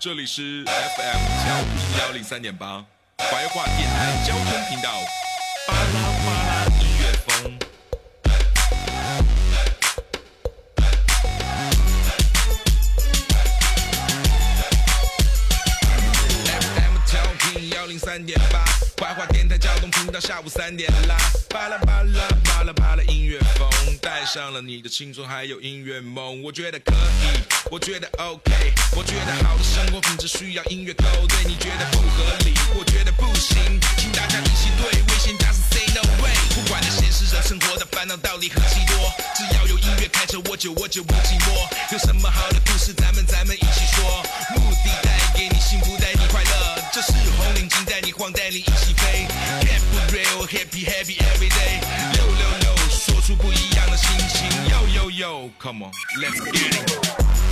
这里是 FM 调频幺零三点八，怀化电台交通频道，巴拉巴拉音乐风。FM 调频幺零三点八，怀化电台交通频道，下午三点啦，巴拉巴拉巴，上了你的青春还有音乐梦，我觉得可以，我觉得 OK，我觉得好的生活品质需要音乐勾兑，你觉得不合理，我觉得不行，请大家一起对，危险大声 say no way，不管那现实人生活的烦恼到底何其多，只要有音乐开着，我就我就不寂寞，有什么好的故事，咱们咱们一起说，目的带给你幸福，带你快乐，这是红领巾带你晃，带你一起飞，Keep it real happy happy every day，yo, come on, let's get it.